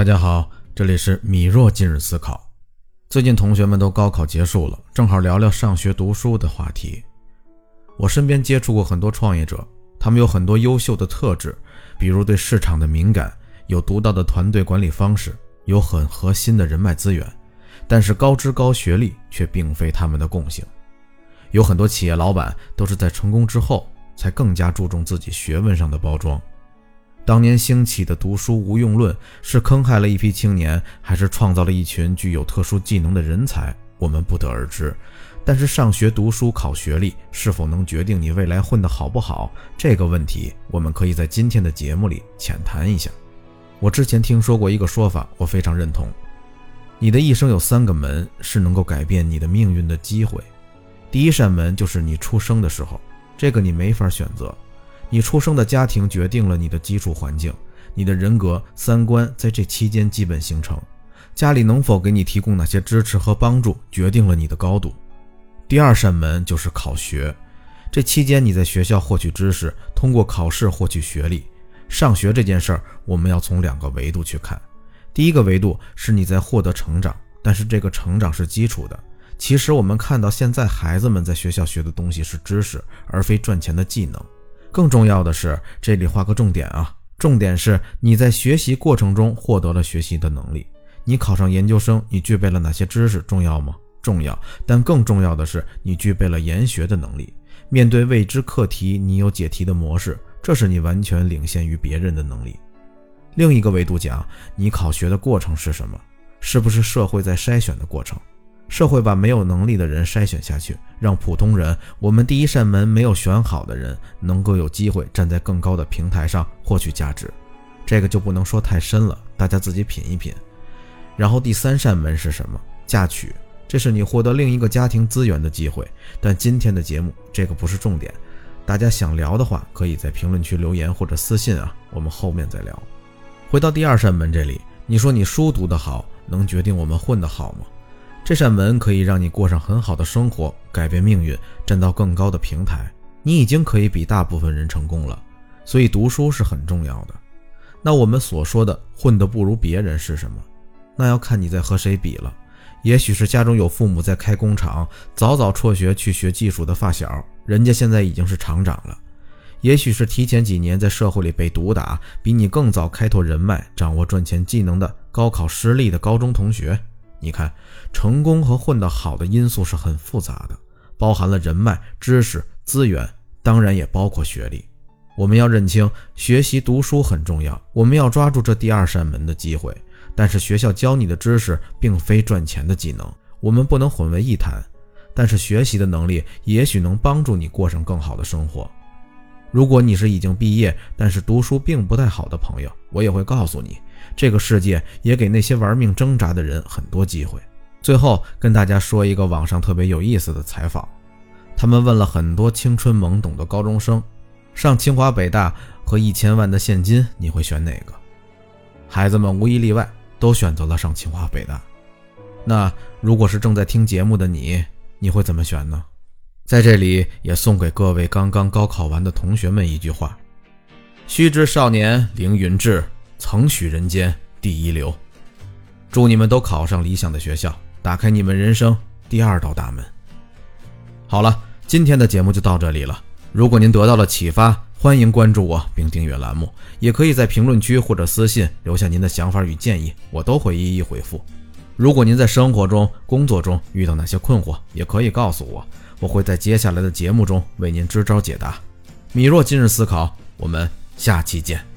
大家好，这里是米若今日思考。最近同学们都高考结束了，正好聊聊上学读书的话题。我身边接触过很多创业者，他们有很多优秀的特质，比如对市场的敏感，有独到的团队管理方式，有很核心的人脉资源。但是高知高学历却并非他们的共性。有很多企业老板都是在成功之后，才更加注重自己学问上的包装。当年兴起的读书无用论是坑害了一批青年，还是创造了一群具有特殊技能的人才，我们不得而知。但是上学读书考学历是否能决定你未来混得好不好，这个问题我们可以在今天的节目里浅谈一下。我之前听说过一个说法，我非常认同：你的一生有三个门是能够改变你的命运的机会。第一扇门就是你出生的时候，这个你没法选择。你出生的家庭决定了你的基础环境，你的人格、三观在这期间基本形成。家里能否给你提供哪些支持和帮助，决定了你的高度。第二扇门就是考学，这期间你在学校获取知识，通过考试获取学历。上学这件事儿，我们要从两个维度去看。第一个维度是你在获得成长，但是这个成长是基础的。其实我们看到现在孩子们在学校学的东西是知识，而非赚钱的技能。更重要的是，这里画个重点啊！重点是你在学习过程中获得了学习的能力。你考上研究生，你具备了哪些知识？重要吗？重要。但更重要的是，你具备了研学的能力。面对未知课题，你有解题的模式，这是你完全领先于别人的能力。另一个维度讲，你考学的过程是什么？是不是社会在筛选的过程？社会把没有能力的人筛选下去，让普通人，我们第一扇门没有选好的人，能够有机会站在更高的平台上获取价值。这个就不能说太深了，大家自己品一品。然后第三扇门是什么？嫁娶，这是你获得另一个家庭资源的机会。但今天的节目这个不是重点，大家想聊的话，可以在评论区留言或者私信啊，我们后面再聊。回到第二扇门这里，你说你书读得好，能决定我们混得好吗？这扇门可以让你过上很好的生活，改变命运，站到更高的平台。你已经可以比大部分人成功了，所以读书是很重要的。那我们所说的混得不如别人是什么？那要看你在和谁比了。也许是家中有父母在开工厂，早早辍学去学技术的发小，人家现在已经是厂长了；也许是提前几年在社会里被毒打，比你更早开拓人脉、掌握赚钱技能的高考失利的高中同学。你看，成功和混得好的因素是很复杂的，包含了人脉、知识、资源，当然也包括学历。我们要认清，学习读书很重要，我们要抓住这第二扇门的机会。但是学校教你的知识并非赚钱的技能，我们不能混为一谈。但是学习的能力也许能帮助你过上更好的生活。如果你是已经毕业，但是读书并不太好的朋友，我也会告诉你。这个世界也给那些玩命挣扎的人很多机会。最后跟大家说一个网上特别有意思的采访，他们问了很多青春懵懂的高中生，上清华北大和一千万的现金，你会选哪个？孩子们无一例外都选择了上清华北大。那如果是正在听节目的你，你会怎么选呢？在这里也送给各位刚刚高考完的同学们一句话：须知少年凌云志。曾许人间第一流，祝你们都考上理想的学校，打开你们人生第二道大门。好了，今天的节目就到这里了。如果您得到了启发，欢迎关注我并订阅栏目，也可以在评论区或者私信留下您的想法与建议，我都会一一回复。如果您在生活中、工作中遇到哪些困惑，也可以告诉我，我会在接下来的节目中为您支招解答。米若今日思考，我们下期见。